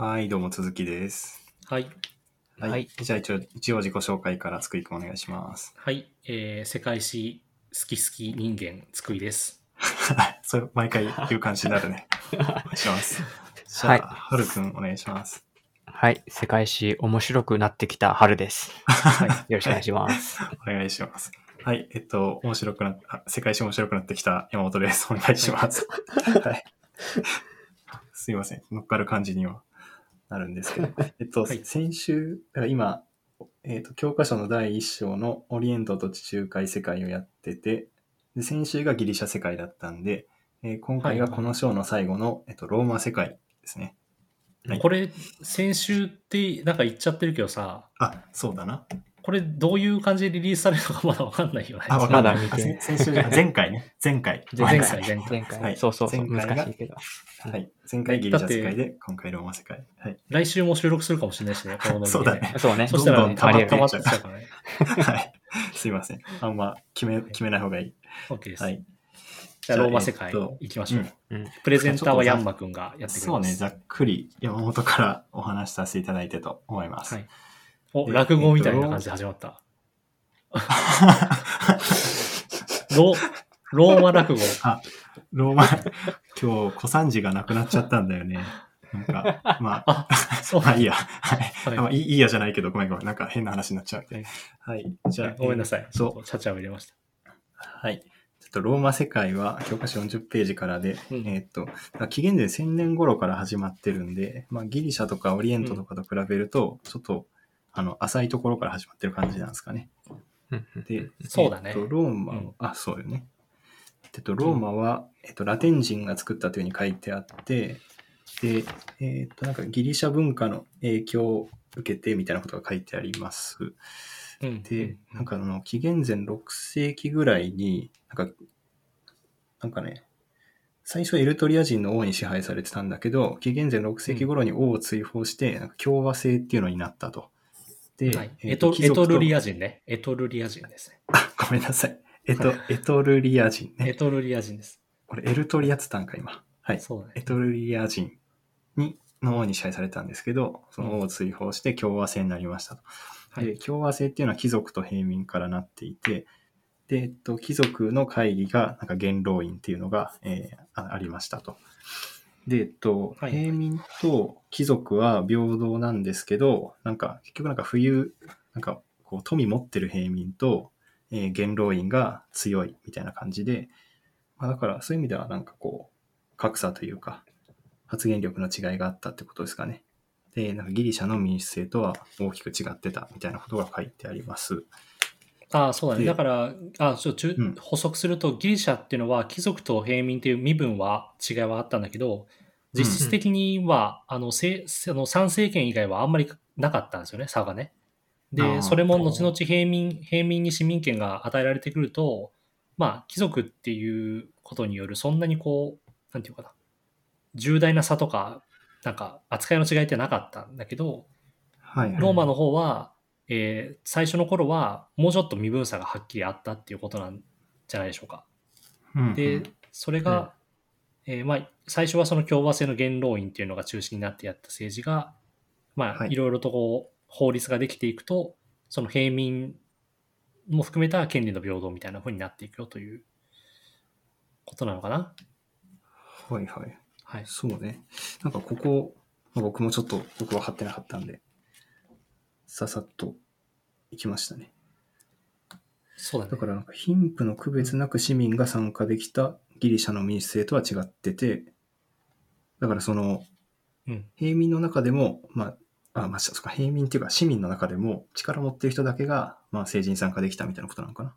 はい、どうも続きです。はい。はい。はいじゃあ一応、一応自己紹介からつくいくんお願いします。はい。えー、世界史好き好き人間、つくいです。それ、毎回言う感じになるね。お願いします。じゃあ、はいはるくんお願いします。はい。世界史面白くなってきた春です。はい。よろしくお願いします。お願いします。はい。えっと、面白くなっあ世界史面白くなってきた山本です。お願いします。はい。すいません。乗っかる感じにはなるんですけど。えっと、はい先週、だから今、えっと、教科書の第一章のオリエントと地中海世界をやってて、で先週がギリシャ世界だったんで、えー今回がこの章の最後の、えっと、ローマ世界ですね。はいこれ、先週ってなんか言っちゃってるけどさ、あ、そうだな。これどういう感じでリリースされるのかまだわかんないよね。あ、わかんない。まだ見てあ先先週じゃない前回ね。前回。前回、前回。前回、はいそうそうそう、前回が難しいけど。はい。前回ギリシャ世界で、今回ローマ世界。はい。来週も収録するかもしれないしね、このノリでそうだね。そうね。そしたら、ね、どんどん溜まって溜まっちゃうからね。はい。すいません。あんま決め、決めない方がいい。OK です。はい。じゃあ、ローマ世界行きましょう。うん。プレゼンターはヤンマくんがやってくれます。そうね、ざっくり山本からお話しさせていただいてと思います。はい。お、え落語みたいな感じで始まった。ロローマ落語。ローマ、今日小三治がなくなっちゃったんだよね。なんか、まあ、あ、そうまあいいや。はい。はいまあいいやじゃないけど、ごめんごめん。なんか変な話になっちゃう。はいはい。じゃあ、ごめんなさい。えーそうちょっとチャチャを入れました。はい。ちょっとローマ世界は教科書40ページからで、うんえーっと、紀元前1000年頃から始まってるんで、まあギリシャとかオリエントとかと比べると、ちょっと、あの、浅いところから始まってる感じなんですかね。うんで、そうだねえーっと、ローマ、うんあ、そうよね。えっと、ローマは、えっと、ラテン人が作ったというふうに書いてあって、で、えっと、なんかギリシャ文化の影響を受けてみたいなことが書いてあります。うん。で、なんかあの、紀元前6世紀ぐらいに、なんか、なんかね、最初はエルトリア人の王に支配されてたんだけど、紀元前6世紀頃に王を追放して、なんか共和制っていうのになったと。で、はい、えエトエトルリア。ア人ね。エトルリア人ですね。ごめんなさい。えっと、エトルリア人ね。エトルリア人です。俺、エルトリアって言ったんか、今。はい。そうだね。エトルリア人に、の王に支配されたんですけど、その王を追放して共和制になりましたと。で、はい。共和制っていうのは貴族と平民からなっていて、で、えっと、貴族の会議が、なんか元老院っていうのが、えーあありましたと。で、えっと、はい平民と貴族は平等なんですけど、なんか、結局なんか冬、なんか、こう、富持ってる平民と、えー元老院が強いみたいな感じで、まあ、だからそういう意味ではなんかこう、格差というか、発言力の違いがあったってことですかね。で、なんかギリシャの民主制とは大きく違ってたみたいなことが書いてあります。ああ、そうだね。でだから、あちょちゅうん補足すると、ギリシャっていうのは貴族と平民っていう身分は違いはあったんだけど、実質的には、あの、せその参政権以外はあんまりなかったんですよね、差がね。あで、ーそれも後々平民、平民に市民権が与えられてくると、まあ、貴族っていうことによる、そんなにこう、なんていうかな、重大な差とか、なんか、扱いの違いってなかったんだけど、はい、はい。ローマの方は、えー最初の頃はもうちょっと身分差がはっきりあったっていうことなんじゃないでしょうか。うんうんで、それが、えーまあ、最初はその共和制の元老院っていうのが中心になってやった政治が、まあ、はいいろいろとこう、法律ができていくと、その平民も含めた権利の平等みたいな風になっていくよということなのかな。はいはい。はい。そうね。なんかここ、まあ僕もちょっと僕分かってなかったんで、ささっと行きましたね。そうだねだ。からなんか貧富の区別なく市民が参加できたギリシャの民主制とは違ってて、だからそのうん。平民の中でも、まあ、あ、まあ、そうか、平民っていうか市民の中でも力持ってる人だけが、まあ政治に参加できたみたいなことなのかな。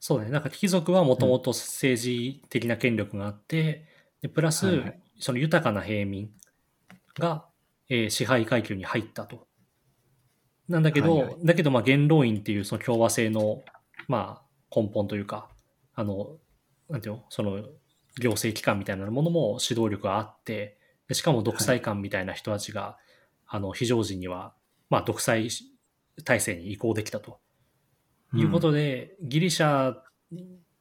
そうね。なんか貴族はもともと政治的な権力があって、でプラス、はいはいその豊かな平民が、えー支配階級に入ったと。なんだけど、はいはい。だけどまあ元老院っていうその共和制のまあ根本というか、あの、なんていうの、その行政機関みたいなものも指導力があって、でしかも独裁官みたいな人たちが、あの非常時には、まあ独裁体制に移行できたと。いうことで、ギリシャ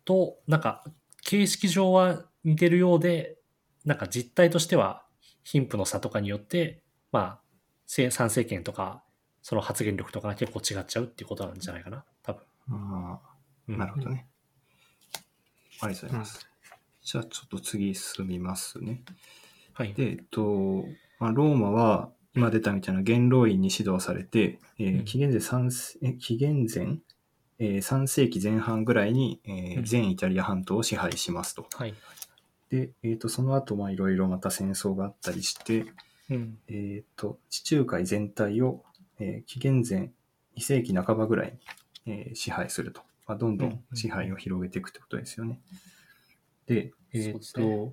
と、なんか、形式上は似てるようで、なんか実態としては、貧富の差とかによって、まあ、せ参政権とか、その発言力とかが結構違っちゃうっていうことなんじゃないかな、多分。ああ、うんなるほどね。ありがとうございます。じゃあちょっと次進みますね。はい。で、えっと、まあ、ローマは今出たみたいな元老院に指導されて、えーうん紀元前3え紀元前、えー3世紀前半ぐらいに、えーうん全イタリア半島を支配しますと。はい。で、えっとその後まあいろいろまた戦争があったりして、うん。えっと地中海全体を、えー紀元前2世紀半ばぐらいに、えー支配すると。まあ、どんどん支配を広げていくってことですよね。で、えっ、そうですと、ね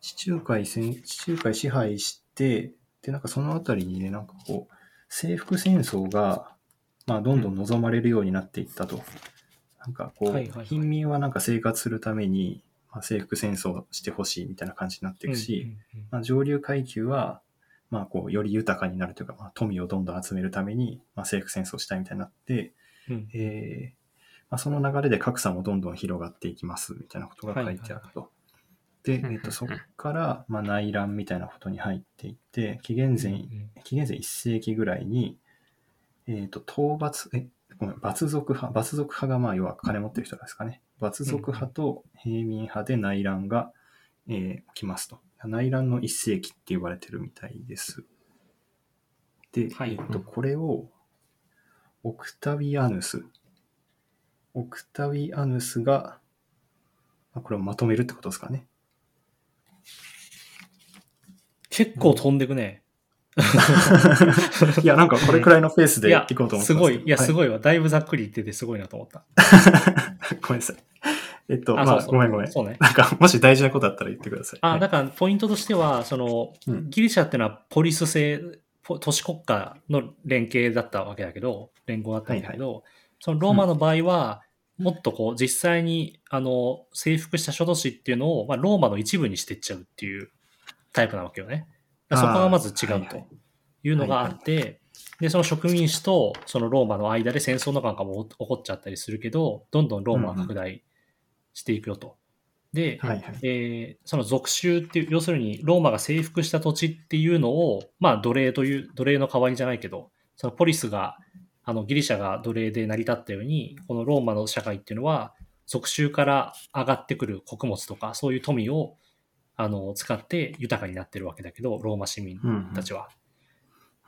地中海戦、地中海支配して、で、なんかそのあたりにね、なんかこう、征服戦争が、まあ、どんどん望まれるようになっていったと。なんかこう、はいはいはい貧民はなんか生活するために、まあ、征服戦争してほしいみたいな感じになっていくし、うんうんうんまあ、上流階級は、まあ、こう、より豊かになるというか、まあ、富をどんどん集めるために、まあ、征服戦争をしたいみたいになって、うんえーまあ、その流れで格差もどんどん広がっていきますみたいなことが書いてあると。で、はいえっとそこから、まあ、内乱みたいなことに入っていって、紀元前、うん紀元前1世紀ぐらいに、えっ、と、討伐、え、ごめん、罰族派、罰族派がまあ、要は金持ってる人ですかね。罰族派と平民派で内乱が、えー起きますと。内乱の1世紀って言われてるみたいです。で、はいえっ、と、これを、オクタビアヌス。オクタビアヌスが、まあこれをまとめるってことですかね。結構飛んでくね。いや、なんかこれくらいのペースでいこうと思ってすごい、いや、すい。ごいわ。だいぶざっくり言っててすごいなと思った。ごめんなさい。えっと、あ、まあ、そうそうごめんごめん。そうね。なんか、もし大事なことあったら言ってください。あ、はいだから、ポイントとしては、その、うんギリシャっていうのはポリス制、ポ都市国家の連携だったわけだけど、連合だったんだけど、そのローマの場合は、もっとこう、実際に、あの、征服した諸都市っていうのを、まあ、ローマの一部にしてっちゃうっていうタイプなわけよね。そこがまず違うというのがあって、で、その植民地とそのローマの間で戦争なんかも起こっちゃったりするけど、どんどんローマは拡大していくよと。で、はいはい。えーその属州っていう、要するにローマが征服した土地っていうのを、まあ奴隷という、奴隷の代わりじゃないけど、そのポリスが、あのギリシャが奴隷で成り立ったように、このローマの社会っていうのは、属州から上がってくる穀物とか、そういう富をあの使って豊かになってるわけだけど、ローマ市民たちは。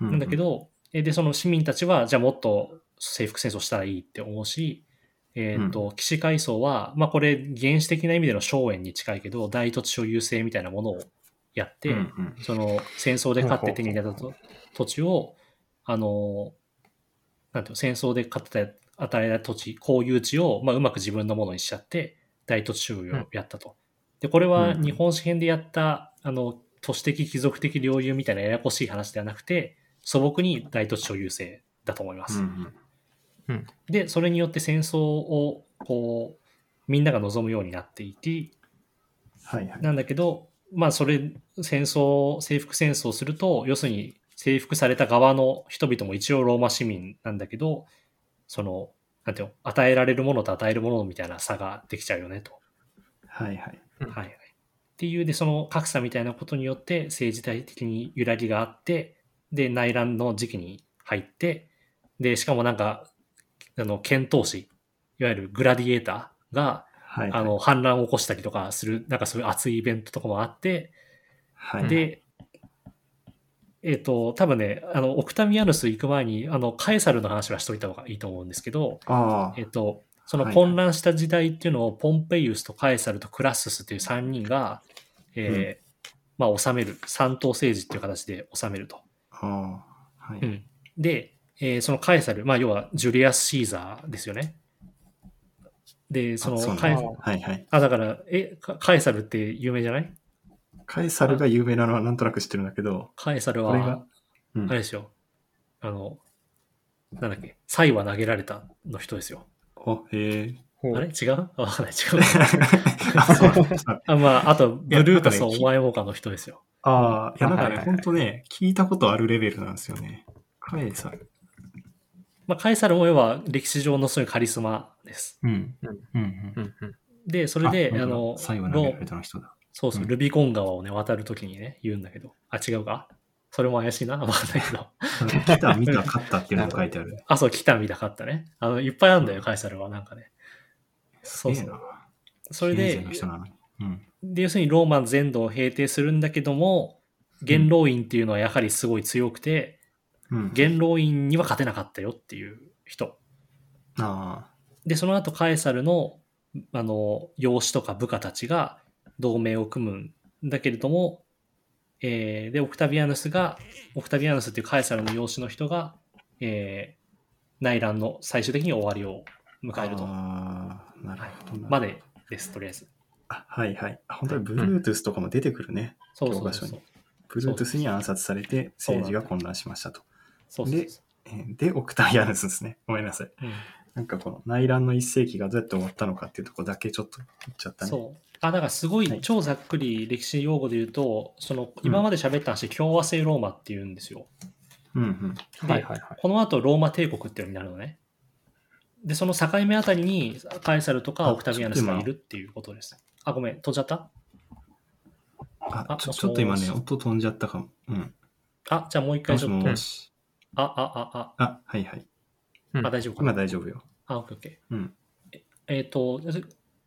うんなんだけ、ど、えーで、その市民たちは、じゃあもっと征服戦争したらいいって思うし、えっ、と、騎士階層は、まあこれ原始的な意味での荘園に近いけど、大土地所有制みたいなものをやって、うんうん。その戦争で勝って手に入れたと土地を、あの、なんていうの、戦争で勝って与えた土地、公有地を、まあうまく自分のものにしちゃって、大土地所有をやったと。で、これはうん日本史編でやった、あの、都市的貴族的領有みたいなややこしい話ではなくて、素朴に大土地所有制だと思います。うんで、それによって戦争を、こう、みんなが望むようになっていき、はいはい。なんだけど、まあ、それ、戦争、征服戦争をすると、要するに、征服された側の人々も一応ローマ市民なんだけど、その、なんていうの、与えられるものと与えるものみたいな差ができちゃうよね、と。はいはい。うんはいはい。っていう、で、その格差みたいなことによって政治体的に揺らぎがあって、で、内乱の時期に入って、で、しかもなんか、あの、剣闘士、いわゆるグラディエーターが、はいはい。あの、反乱を起こしたりとかする、なんかそういう熱いイベントとかもあって、はい、で、えっ、と、多分ね、あの、オクタミアヌス行く前に、あの、カエサルの話はしといた方がいいと思うんですけど、えっ、と、そのはい混乱した時代っていうのを、ポンペイウスとカエサルとクラッススっていう3人が、えーまあ、治める、三党政治っていう形で治めると。はい。うん。で、えーそのカエサル、まあ、要はジュリアス・シーザーですよね。で、そのカエだはいはい。あ、だから、え、カカエサルって有名じゃない？カエサルが有名なのはなんとなく知ってるんだけど、カエサルこれがは、、うんあれですよ。あの、なんだっけ、サイは投げられたの人ですよ。お、へえ。あれ？違う？あ わかんない、違う。あまあ、あと、ブルータスお前もかの人ですよ。ああ、いやなんかね、ほんとね、聞いたことあるレベルなんですよね。カエサル。まあ、カエサルも要は歴史上のそういうカリスマです。うん。うんうんうん。で、それで、あの、最後投げられロたの人だ。そうそう、うんルビコン川をね、渡るときにね、言うんだけど、あ、違うか？それも怪しいな？わかんないけど。来た、見た、勝ったっていうのが書いてある。あ、そう、来た見たかったね。あの、いっぱいあるんだよ、カエサルは。なんかね。そうそう。それで。で、要するにローマ全土を平定するんだけども、元老院っていうのはやはりすごい強くて、うん。元老院には勝てなかったよっていう人。あで、その後カエサルの、あの、養子とか部下たちが同盟を組むんだけれども、えーで、オクタビアヌスが、オクタビアヌスっていうカエサルの養子の人が、えー内乱の最終的に終わりをあ。迎えると。ああ、なるはいほどな。までです、とりあえず。あはいはい。あ本当に Bluetooth とかも出てくるね。そうそう教科書にそう。Bluetooth に暗殺されて政治が混乱しましたと。そうそうそう。えーで、オクタビアヌスですね。ごめんなさい。うんなんかこの内乱の一世紀がどうやって終わったのかっていうところだけちょっと言っちゃったね。そう。あ、だからすごはいい超ざっくり歴史用語で言うと、その今まで喋った話、共和制ローマっていうんですよ。うんうん。ではいはいはい。この後ローマ帝国っていうのになるのね。で、その境目あたりにカエサルとかあオクタビアヌスがいるっていうことです。あ、ごめん、飛んじゃった？あちょちょっと今ね、もし音飛んじゃったかも。うん。あ、じゃあもう一もし回ちょっと。もし。あ、あ、あ、あ、はいはい。うんあ、あ、大丈夫か今な。大丈夫よ。あ、オッケーオッケー。うん。えっ、と、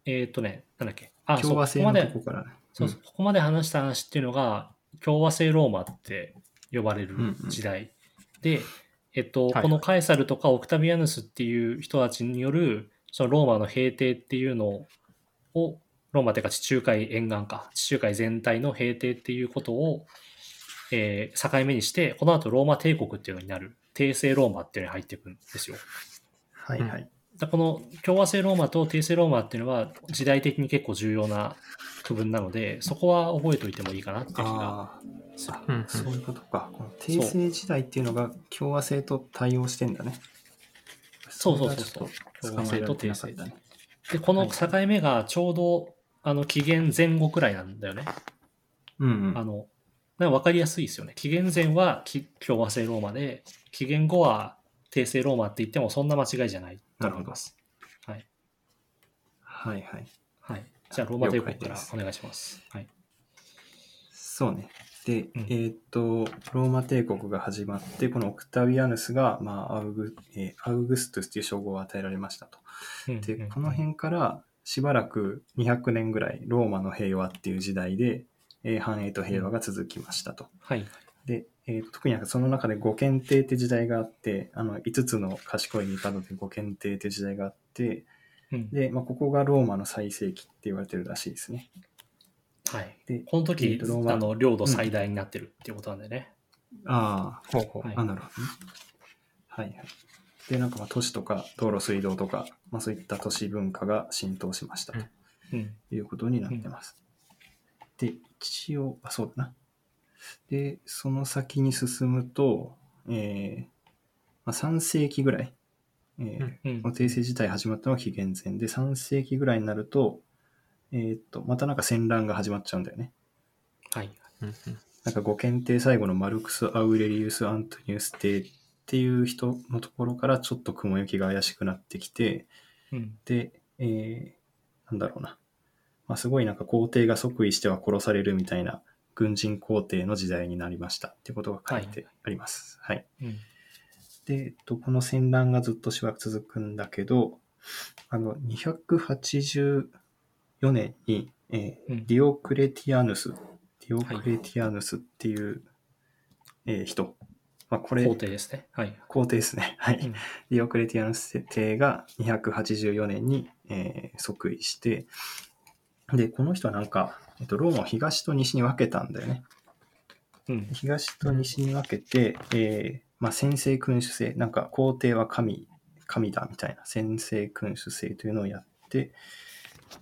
えっ、とね、なんだっけ？あ、共和制のここまでとこからね。そうそうここまで話した話っていうのが、共和制ローマって呼ばれる時代。で、えっと、はいこのカエサルとかオクタビアヌスっていう人たちによる、そのローマの平定っていうのを、ローマっていうか地中海沿岸か、地中海全体の平定っていうことを、えー境目にして、この後ローマ帝国っていうのになる、帝政ローマっていうのに入っていくんですよ。はいはい。だこの共和制ローマと帝政ローマっていうのは時代的に結構重要な区分なので、そこは覚えておいてもいいかなっていう気があする。あ、うんうんそういうことか。この帝政時代っていうのが共和制と対応してんだね。そうそうそうそうれがちょっと捕まえられてなかったね。で、この境目がちょうど、あの、紀元前後くらいなんだよね。うんうん。あの、なんか分かりやすいですよね。紀元前はき共和制ローマで、紀元後は帝政ローマって言ってもそんな間違いじゃないと思います。はい。はいはい。はい。じゃあ、ローマ帝国からお願いします。はい。そうね。で、うんえーっと、ローマ帝国が始まって、このオクタビアヌスが、まあ、アウグ、えーアウグストゥスという称号を与えられましたと。で、うんうんこの辺からしばらく200年ぐらいローマの平和っていう時代で、えー繁栄と平和が続きましたと。はい。で、えー特にその中で五検定って時代があって、あの5つの賢い帝で五検定って時代があって、うんで、まあ、ここがローマの最盛期って言われてるらしいですね。はい。で、この時、えーとローマあの、領土最大になってるっていうことなんでね。あほうほうはいあ、あ、なるほどね。はいはい。で、なんかまあ都市とか道路水道とか、まあ、そういった都市文化が浸透しましたとうん。いうことになってます。で、一応、あ、そうだな。で、その先に進むと、えーまあ、3世紀ぐらい、えーうんこの帝政自体始まったのは紀元前で、3世紀ぐらいになると、えーっと、またなんか戦乱が始まっちゃうんだよね。はい。うんうんなんかご検定最後のマルクス・アウレリウス・アントニウス帝っていう人のところからちょっと雲行きが怪しくなってきて、うん。で、えー、なんだろうな。まあ、すごいなんか皇帝が即位しては殺されるみたいな軍人皇帝の時代になりましたっていうことが書いてあります。はい。うん。で、えっと、この戦乱がずっとしばらく続くんだけど、あの、284年に、えーうんディオクレティアヌス、ディオクレティアヌスっていう、えー人。まあ、これ、皇帝ですね。はい。皇帝ですね。はい。うんディオクレティアヌス帝が284年に、えー即位して、で、この人はなんか、えっと、ローマを東と西に分けたんだよね。うん。東と西に分けて、えーまあ、先制君主制、なんか皇帝は神、神だみたいな先制君主制というのをやって、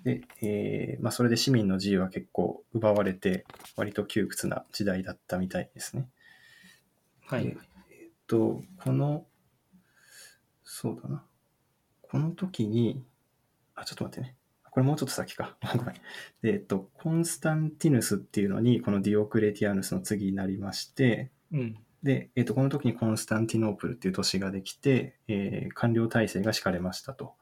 で、えーまあ、それで市民の自由は結構奪われて、割と窮屈な時代だったみたいですね。はい。えっと、この、そうだな。この時に、あ、ちょっと待ってね。これもうちょっと先か。ごめん。でえっと、コンスタンティヌスっていうのに、このディオクレティアヌスの次になりまして、うん。で、えっと、この時にコンスタンティノープルっていう都市ができて、えー官僚体制が敷かれましたと。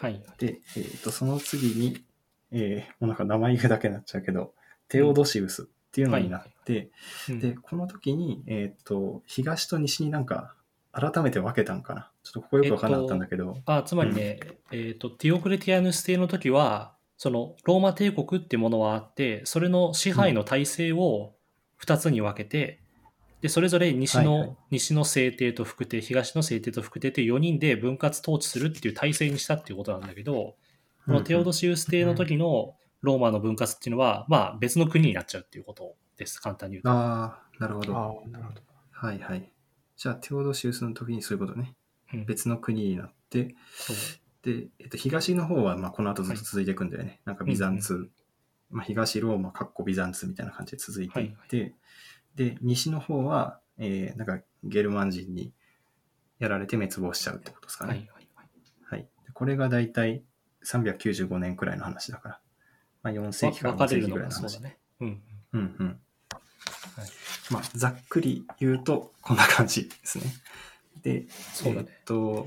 はい。で、えっと、その次に、えーもうなんか名前言うだけになっちゃうけど、テオドシウスっっていうのになって、うんで、この時に、えっ、と、東と西になんか、改めて分けたんかな。ちょっとここよく分からなかったんだけど、あつまりね、えっ、と、ティオクレティアヌス帝の時は、そのローマ帝国っていうものはあって、それの支配の体制を2つに分けて、で、それぞれ西の、はいはい西の政帝と副帝、東の政帝と副帝っていう4人で分割統治するっていう体制にしたっていうことなんだけど、このテオドシウス帝の時のローマの分割っていうのは、まあ別の国になっちゃうっていうことです、簡単に言うと。ああ、なるほど。ああ、なるほど。はいはい。じゃあ、テオドシウスの時にそういうことね。うん別の国になって、そうで、えっと、東の方は、まあ、この後ずっと続いていくんだよね。なんかビザンツ、うんまあ、東ローマ、かっこビザンツみたいな感じで続いていって、で、西の方は、えー、なんかゲルマン人にやられて滅亡しちゃうってことですかね。はいはいはい。はい。でこれが大体395年くらいの話だから、まあ、4世紀から5世紀分かれるのぐらいの話。がそうだね。うん。うんうん。はいまあ、ざっくり言うと、こんな感じですね。で、そうだねえっと、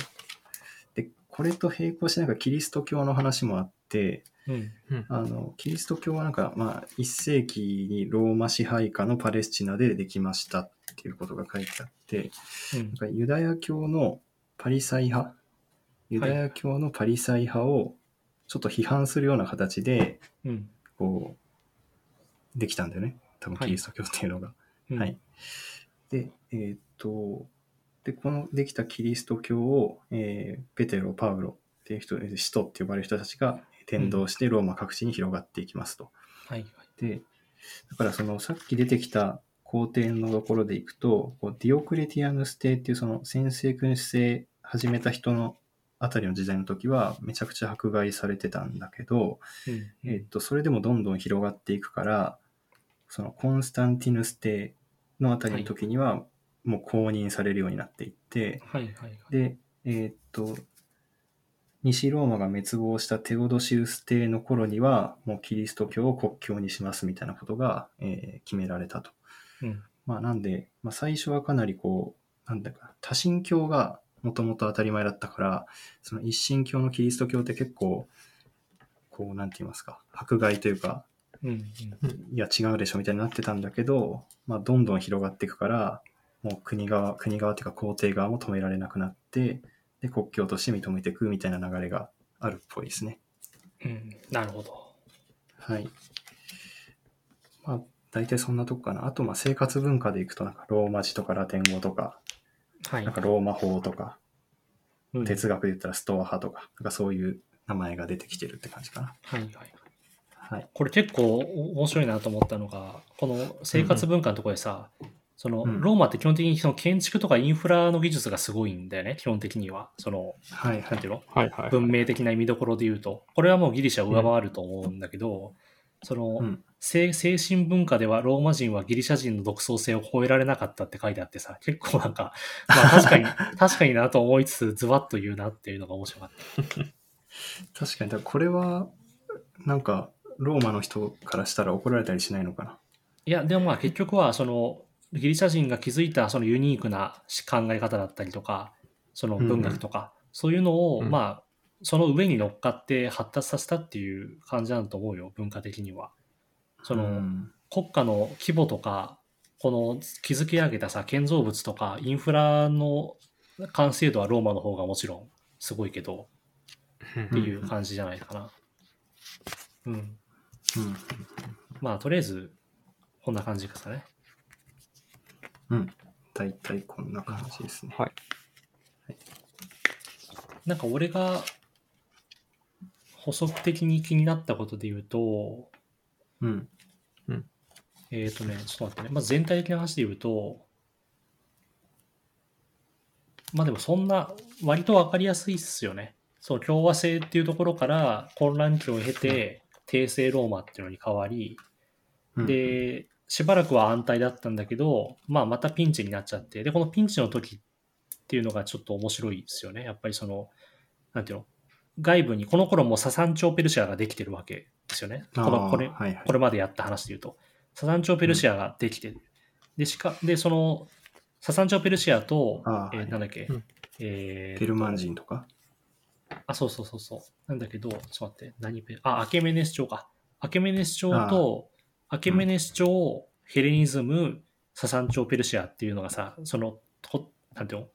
で、これと並行してなんかキリスト教の話もあって、うん。あの、キリスト教はなんか、まあ、1世紀にローマ支配下のパレスチナでできましたっていうことが書いてあって、うんなんかユダヤ教のパリサイ派、ユダヤ教のパリサイ派をちょっと批判するような形で、うん。こう、できたんだよね。多分はいキリスト教っていうのが。うんはい。で、えーっと、で、このできたキリスト教を、えーペテロ、パウロっていう人、えー使徒って呼ばれる人たちが伝道してローマ各地に広がっていきますと。はいはい。で、だからそのさっき出てきた皇帝のところでいくと、こうディオクレティアヌス帝っていうその先制君主制始めた人のあたりの時代の時はめちゃくちゃ迫害されてたんだけど、うんえっと、それでもどんどん広がっていくから、そのコンスタンティヌス帝のあたりの時にはもう公認されるようになっていって、はいはいはい。で、えーっと、西ローマが滅亡したテオドシウス帝の頃には、もうキリスト教を国教にしますみたいなことが、えー決められたと。うん。まあなんで、まあ最初はかなりこう、なんだか、多神教がもともと当たり前だったから、その一神教のキリスト教って結構、こう、なんて言いますか、迫害というか、うんうん。いや違うでしょみたいになってたんだけど、まあ、どんどん広がっていくから、もう国側、国側っていうか皇帝側も止められなくなって、で、国教として認めていくみたいな流れがあるっぽいですね。うん。なるほど。はい。まあ、大体そんなとこかな。あと、まあ、生活文化でいくと、なんか、ローマ字とかラテン語とか、はい。なんか、ローマ法とか、うん哲学で言ったらストア派とか、なんかそういう名前が出てきてるって感じかな。はいはい。はい。これ結構面白いなと思ったのが、この生活文化のところでさ、そのうんローマって基本的にその建築とかインフラの技術がすごいんだよね、基本的には。その、はいはいなんていうの？はいはい。文明的な見どころで言うと、これはもうギリシャを上回ると思うんだけど、その、うん。精精神文化ではローマ人はギリシャ人の独創性を超えられなかったって書いてあってさ、結構なんか、まあ 確かに、確かになと思いつつ、ズバッと言うなっていうのが面白かった。確かに、だからこれは、なんか、ローマの人からしたら怒られたりしないのかな？いや、でもまあ結局は、その、ギリシャ人が築いたそのユニークな考え方だったりとか、その文学とか、そういうのを、うんまあ、その上に乗っかって発達させたっていう感じなんだと思うよ、文化的には。その、うん国家の規模とか、この築き上げたさ、建造物とか、インフラの完成度はローマの方がもちろんすごいけど、っていう感じじゃないかな。うん。うんまあ、とりあえず、こんな感じですかね。うん。大体こんな感じですね。はい。なんか俺が補足的に気になったことで言うと、うん。えっ、とね、ちょっと待ってね。まず全体的な話で言うと、まあでもそんな、割とわかりやすいっすよね。そう、共和制っていうところから混乱期を経て、帝政ローマっていうのに変わり、うん、で、しばらくは安泰だったんだけど、まあまたピンチになっちゃって、で、このピンチの時っていうのがちょっと面白いですよね。やっぱりその、なんていうの、外部に、この頃もササンチョーペルシアができてるわけですよね。このこれはいはいこれまでやった話で言うと。ササンチョーペルシアができてる。で、しか、で、その、ササンチョーペルシアとあ、ーはいえーなんだっけ、うんえーペルマン人とか？あ、そうそうそうそう。なんだけど、ちょっと待って、何ペあ、アケメネス朝か。アケメネス朝と、アケメネス朝、ヘレニズム、ササン朝ペルシアっていうのがさ、その、となんていうの？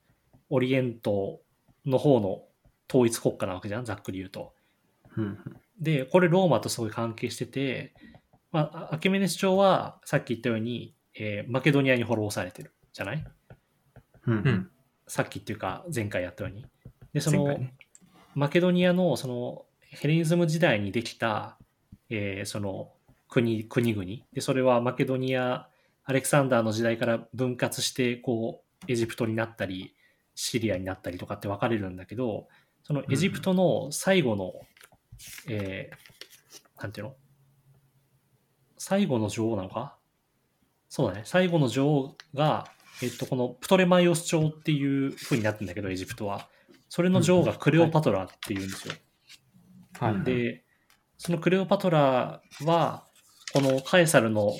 オリエントの方の統一国家なわけじゃん、ざっくり言うと。うんで、これローマとすごい関係してて、まあ、アケメネス朝はさっき言ったように、えーマケドニアに滅ぼされてるじゃない？うんさっきっていうか前回やったように。で、その、ね。マケドニアのそのヘレニズム時代にできた、えーその国国々。でそれはマケドニアアレクサンダーの時代から分割してこうエジプトになったりシリアになったりとかって分かれるんだけどそのエジプトの最後の、えーなんていうの？最後の女王なのか？そうだね。最後の女王が、えっと、このプトレマイオス朝っていう風になってるんだけどエジプトは。それの女王がクレオパトラっていうんですよ。はい。うんで、そのクレオパトラは、このカエサルの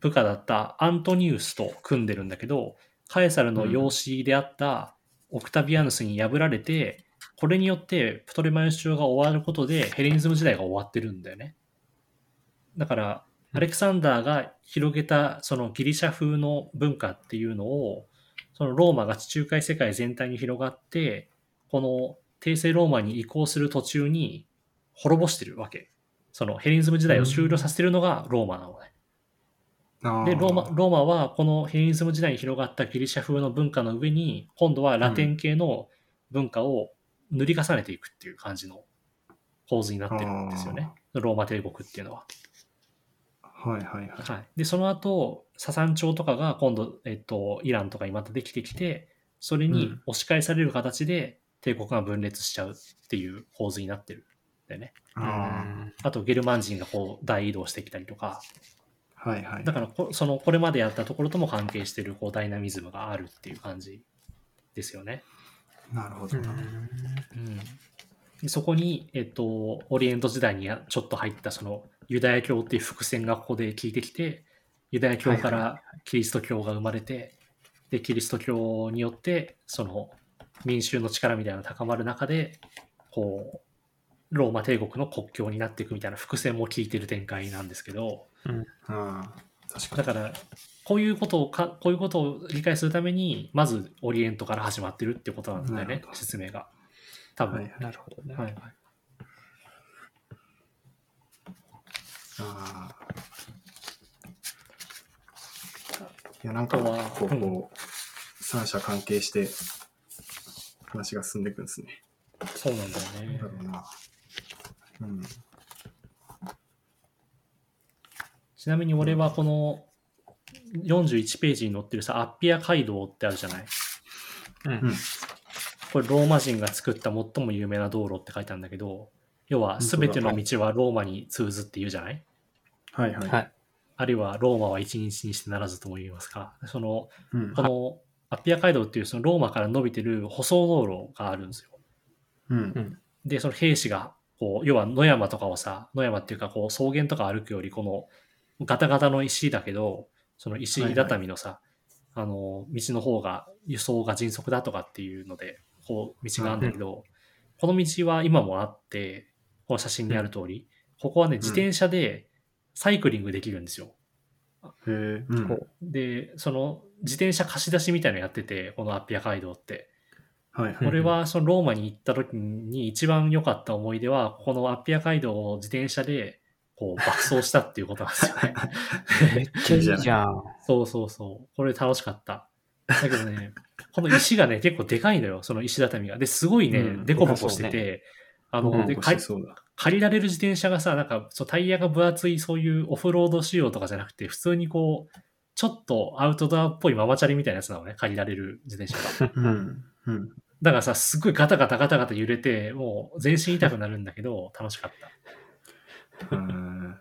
部下だったアントニウスと組んでるんだけど、カエサルの養子であったオクタビアヌスに破られて、これによってプトレマイオス朝が終わることでヘレニズム時代が終わってるんだよね。だから、アレクサンダーが広げたそのギリシャ風の文化っていうのを、そのローマが地中海世界全体に広がって、この帝政ローマに移行する途中に滅ぼしてるわけ。そのヘレニズム時代を終了させてるのがローマなのね。あで、ローマ、ローマはこのヘレニズム時代に広がったギリシャ風の文化の上に、今度はラテン系の文化を塗り重ねていくっていう感じの構図になってるんですよね。ローマ帝国っていうのは。はいはいはい。はい。で、その後、ササン朝とかが今度、えっと、イランとかにまたできてきて、それに押し返される形で帝国が分裂しちゃうっていう構図になってるんだよね。ああと、ゲルマン人がこう大移動してきたりとか、あ、はいはい。だからこ、その、これまでやったところとも関係してる、こう、ダイナミズムがあるっていう感じですよね。なるほどな。うん。でそこに、えっと、オリエント時代にやちょっと入った、その、ユダヤ教っていう伏線がここで効いてきて、ユダヤ教からキリスト教が生まれて、で、キリスト教によって、その、民衆の力みたいなのが高まる中で、こう、ローマ帝国の国境になっていくみたいな伏線も効いてる展開なんですけど、ああ、確かに。だから、こういうことをか、こういうことを理解するために、まずオリエントから始まってるってことなんだよね説明が。多分。ははいい、なるほどね。はい。ああ。いや、なんか、あとはこう、こう三者関係して、話が進んでいくんですね。そうなんだよねちなみに俺はこの41ページに載ってるさ、アッピア街道ってあるじゃない？うんうん。これローマ人が作った最も有名な道路って書いてあるんだけど、要は全ての道はローマに通ずって言うじゃない？はいはい。はい。あるいはローマは一日にしてならずとも言いますか？その、うんこのアッピア街道っていうそのローマから伸びてる舗装道路があるんですよ。うん。で、その兵士が、こう、要は野山とかをさ、野山っていうか、こう、草原とか歩くより、この、ガタガタの石だけど、その石畳のさ、あの、道の方が、輸送が迅速だとかっていうので、こう、道があるんだけど、この道は今もあって、この写真にある通り、ここはね、自転車でサイクリングできるんですよ。うんこで、その、自転車貸し出しみたいなのやってて、このアッピア街道って。はいはい。これはそのローマに行った時に一番良かった思い出は、このアッピア街道を自転車でこう爆走したっていうことなんですよね。めっちゃいいじゃん。そうそうそう。これ楽しかった。だけどね、この石がね、結構でかいのよ、その石畳が。で、すごいね、うんデコボコしてでて、あの、うんで。借りられる自転車がさ、なんかそうタイヤが分厚いそういうオフロード仕様とかじゃなくて、普通にこう、ちょっとアウトドアっぽいママチャリみたいなやつなのね、借りられる自転車が。うん。うん。だからさ、すっごいガタガタガタガタ揺れて、もう全身痛くなるんだけど、楽しかった。うん。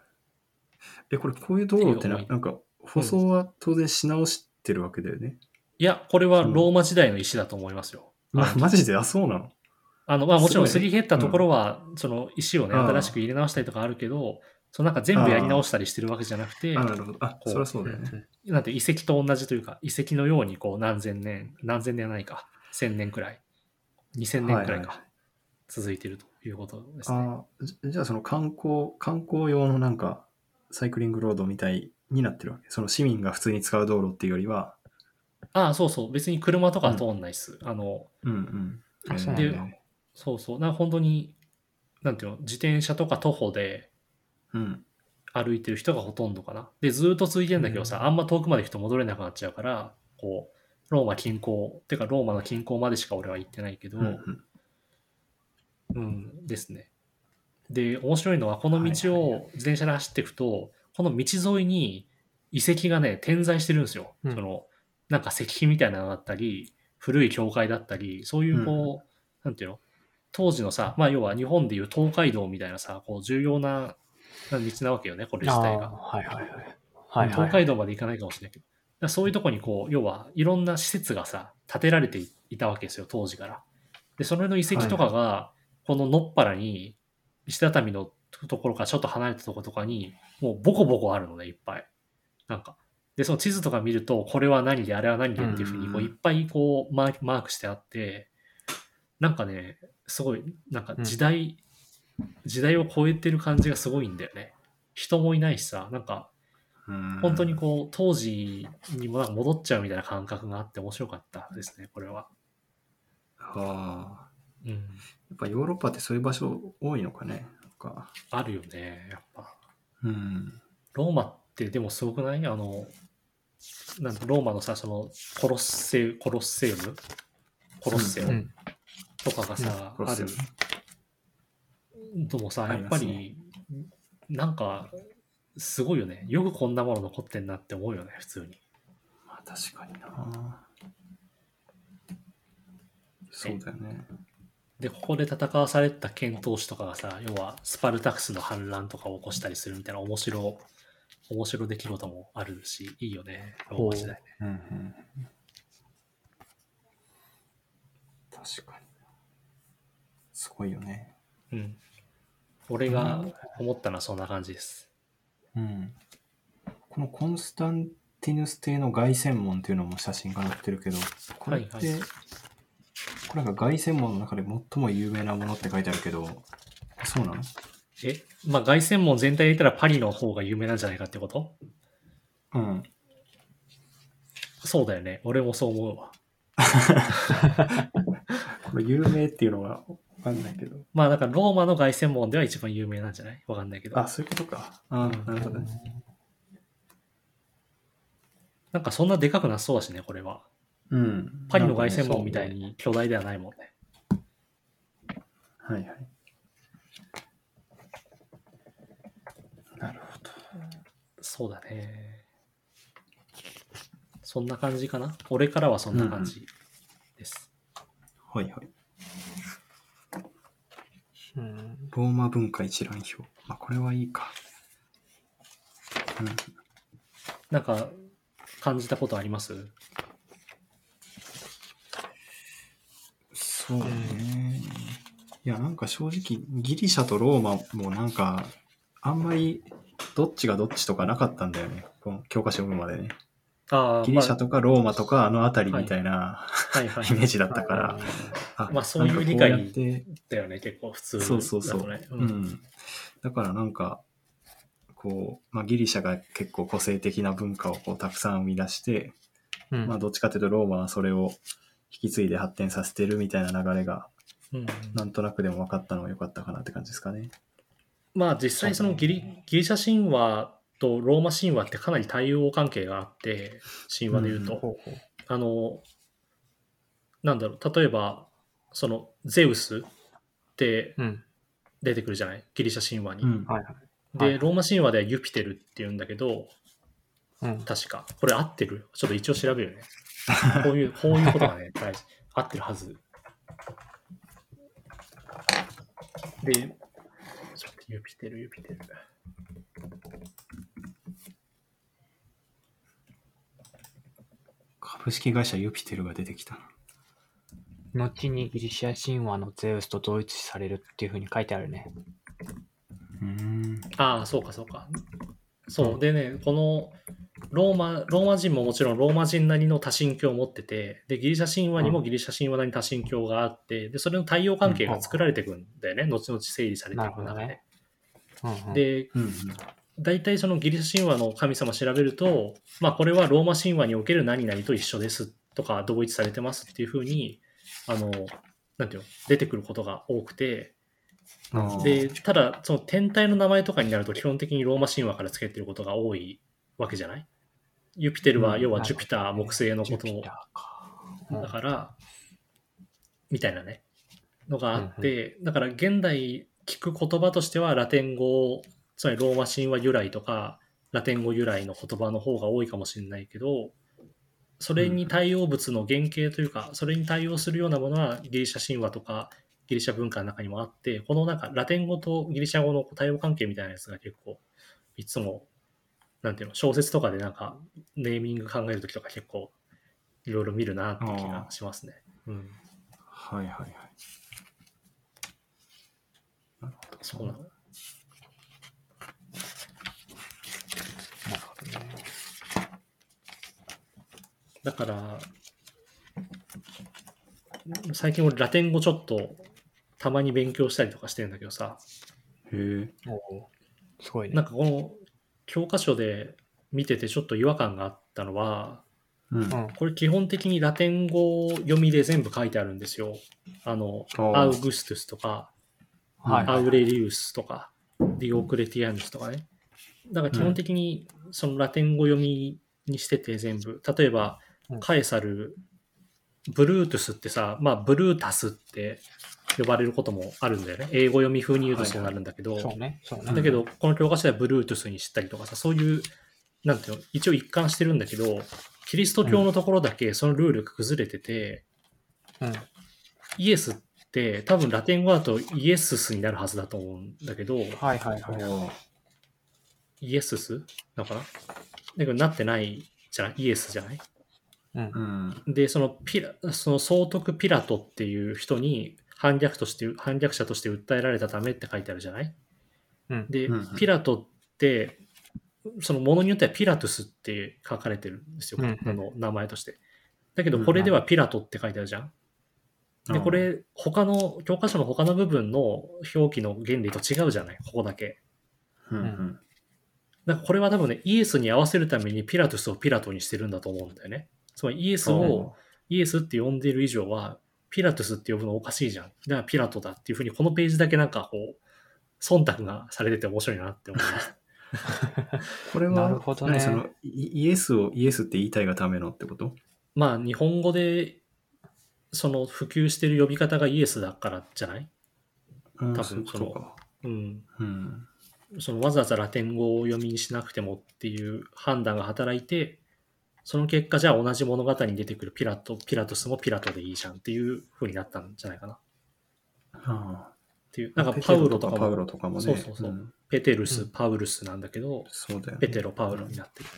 え、これ、こういう道路ってななんか、舗装は当然し直してるわけだよね？いや、これはローマ時代の石だと思いますよ。ま、マジで、あ、そうなの？あの、まあもちろんすり減ったところは、その石をね、ああ新しく入れ直したりとかあるけど、そのなんか全部やり直したりしてるわけじゃなくて、あ、なるほど。あ、そりゃそうだよね。なんて遺跡と同じというか、遺跡のようにこう何千年、何千年はないか、千年くらい、二千年くらいはいはいか、続いてるということですね。あじじゃあその観光、観光用のなんか、サイクリングロードみたいになってるわけ？その市民が普通に使う道路っていうよりは、ああ、そうそう。別に車とかは通んないっす。あの、うんうん。あそうなんだえそうそう。な本当に、なんていうの、自転車とか徒歩でーうん。歩いてる人がほとんどかな。で、ずーっと続いてんだけどさ、うんあんま遠くまで行くと戻れなくなっちゃうから、こう、ローマ近郊、てかローマの近郊までしか俺は行ってないけど、うんうんうん、ですね。で、面白いのは、この道を自転車で走っていくと、この道沿いに遺跡がね、点在してるんですよ。うんその、なんか石碑みたいなのだったり、古い教会だったり、そういうこう、なんていうの？当時のさ、まあ要は日本でいう東海道みたいなさ、こう重要なな道なわけよね、これ自体が。はい。はいはい。東海道まで行かないかもしれないけど。だそういうとこにこう、要はいろんな施設がさ、建てられていたわけですよ、当時から。で、それの遺跡とかが、こののっぱらに、石畳のところからちょっと離れたところとかに、もうボコボコあるのね、いっぱい。なんか。で、その地図とか見ると、これは何で、あれは何でっていうふうに、こうんう、いっぱいこうマーク、マークしてあって、なんかね、すごい、なんか時代、時代を超えてる感じがすごいんだよね。人もいないしさ、なんか、うん本当にこう、当時にもなんか戻っちゃうみたいな感覚があって面白かったですね、これは。はあ。うん。やっぱヨーロッパってそういう場所多いのかね。なんか。あるよね、やっぱ。うん。ローマってでもすごくない？あの、なんかローマのさ、その、コロッセウ、コロッセウム？コロッセオうん。とかがさ、あるコロッセウム。でもさ、あやっぱり、なんか、すごいよね。よくこんなもの残ってんなって思うよね、普通に。まあ確かにな。そうだよね。で、ここで戦わされてた剣闘士とかがさ、要はスパルタクスの反乱とかを起こしたりするみたいな面白、面白出来事もあるし、いいよね、ローマ時代ね。うんうん。確かに。すごいよね。うん。俺が思ったのはそんな感じです。うん。このコンスタンティヌス帝の凱旋門っていうのも写真が載ってるけど、これって、はいはいこれが凱旋門の中で最も有名なものって書いてあるけど、そうなの？え、まあ凱旋門全体で言ったらパリの方が有名なんじゃないかってこと？うん。そうだよね。俺もそう思うわ。これ有名っていうのがわかんないけど。まあだからローマの凱旋門では一番有名なんじゃない？わかんないけど。あ、そういうことか。あうんなるほどね。なんかそんなでかくなさそうだしね、これは。うん。パリの凱旋門みたいに。に巨大ではないもんね。はいはい。なるほど。そうだね。そんな感じかな？俺からはそんな感じです。はいはい。うん。ローマ文化一覧表。まあ、これはいいか。うん。なんか、感じたことあります？そうね。いや、なんか正直、ギリシャとローマもなんか、あんまりどっちがどっちとかなかったんだよね。この教科書読むまでね。ああ、ギリシャとかローマとかあの辺りみたいな、まあ、はいはい イメージだったから。あまあそういう理解だよね、結構普通だとね。そうそうそう。ううんん。だからなんか、こう、まあ、ギリシャが結構個性的な文化をこうたくさん生み出して、うんまあどっちかというとローマはそれを引き継いで発展させてるみたいな流れが、うんなんとなくでも分かったのは良かったかなって感じですかね。まあ実際そのギリギリシャ神話とローマ神話ってかなり対応関係があって、神話で言うと。うんあの、なんだろう、例えば、そのゼウスってうん。出てくるじゃない？ギリシャ神話に。うん。はいはい。で、はいローマ神話ではユピテルって言うんだけど、うん。確か。これ合ってる？ちょっと一応調べるね。こういう、こういうことがね、大事。合ってるはず。で、ちょっとユピテル、ユピテル。株式会社ユピテルが出てきたな。後にギリシャ神話のゼウスと同一視されるっていうふうに書いてあるね。うーん。ああ、そうか、そうか。そう。でね、この、ローマ、ローマ人ももちろんローマ人なりの多神教を持ってて、で、ギリシャ神話にもギリシャ神話なりに多神教があって、で、それの対応関係が作られていくんだよね。後々整理されていく中で。うんうん、で、うんうん。大体そのギリシャ神話の神様調べると、まあこれはローマ神話における何々と一緒ですとか同一されてますっていうふうに、あの、なんていうの、出てくることが多くて、で、ただその天体の名前とかになると基本的にローマ神話から付けてることが多いわけじゃない？ユピテルはうん要はジュピター、木星のことを。だから、みたいなね、のがあって、だから現代聞く言葉としてはラテン語、つまりローマ神話由来とか、ラテン語由来の言葉の方が多いかもしれないけど、それに対応物の原型というか、それに対応するようなものはギリシャ神話とかギリシャ文化の中にもあって、このなんかラテン語とギリシャ語の対応関係みたいなやつが結構、いつも、なんていうの、小説とかでなんかネーミング考えるときとか結構いろいろ見るなって気がしますね。うん。はいはいはい。なるほど。そうなの。なるほどね。だから、最近俺ラテン語ちょっとたまに勉強したりとかしてるんだけどさ、へえ。おおすごいね。なんかこの教科書で見ててちょっと違和感があったのは、うん。うん。これ基本的にラテン語読みで全部書いてあるんですよ。あの、アウグストゥスとか、はい。アウレリウスとか、ディオクレティアヌスとかね。だから基本的にそのラテン語読みにしてて全部。例えばうん、カエサル、ブルートゥスってさ、まあ、ブルータスって呼ばれることもあるんだよね。英語読み風に言うとそうなるんだけど、そうね。そうね。だけど、この教科書ではブルートゥスにしたりとかさ、そういう、なんていうの、一応一貫してるんだけど、キリスト教のところだけそのルールが崩れてて、うん。イエスって多分ラテン語だとイエススになるはずだと思うんだけど、はいはいはい。あイエスス？だから？だけどなってないじゃない？イエスじゃない？うんあ。う。ん。で、そのピラ、その総督ピラトっていう人に反逆として、反逆者として訴えられたためって書いてあるじゃない？うん。で、うんうんピラトって、そのものによってはピラトゥスって書かれてるんですよ、うんうんあの名前として。だけど、これではピラトって書いてあるじゃん。で、これ、他の、教科書の他の部分の表記の原理と違うじゃない？ここだけ。うんうん。だからこれは多分ね、イエスに合わせるためにピラトゥスをピラトにしてるんだと思うんだよね。つまりイエスをイエスって呼んでいる以上は、ピラトゥスって呼ぶのおかしいじゃん。だからピラトだっていうふうに、このページだけなんかこう、忖度がされてて面白いなって思います。これは、なるほどね何そのイイエスをイエスって言いたいがためのってこと？まあ、日本語で、その普及してる呼び方がイエスだからじゃない？うん多分そういうことか。うん。うん。そのわざわざラテン語を読みにしなくてもっていう判断が働いて、その結果、じゃあ同じ物語に出てくるピラト、ピラトスもピラトでいいじゃんっていう風になったんじゃないかな。っあていう。あ。なんかパウロとかパウロも、とかもね。そうそうそうんペテルス、うんパウルスなんだけど、そうだよね。ペテロ、パウロになってる。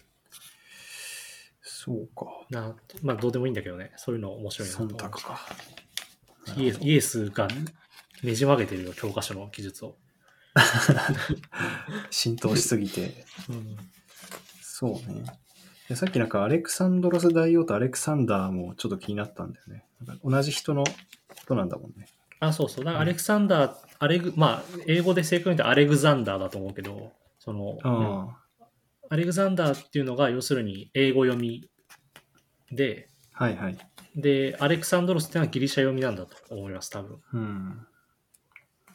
そうか。なまあ、どうでもいいんだけどね。そういうの面白いなと忖度か。たイエスイエスがねじ曲げてるよ、教科書の記述を。浸透しすぎて。うんそうね。でさっきなんかアレクサンドロス大王とアレクサンダーもちょっと気になったんだよね。なんか同じ人のことなんだもんね。あ、そうそう。だからアレクサンダー、アレグ、まあ、英語で正確に言うとアレグザンダーだと思うけど、その、あアレグザンダーっていうのが、要するに英語読みで、あ。はいはい。で、アレクサンドロスっていうのはギリシャ読みなんだと思います、多分。うん。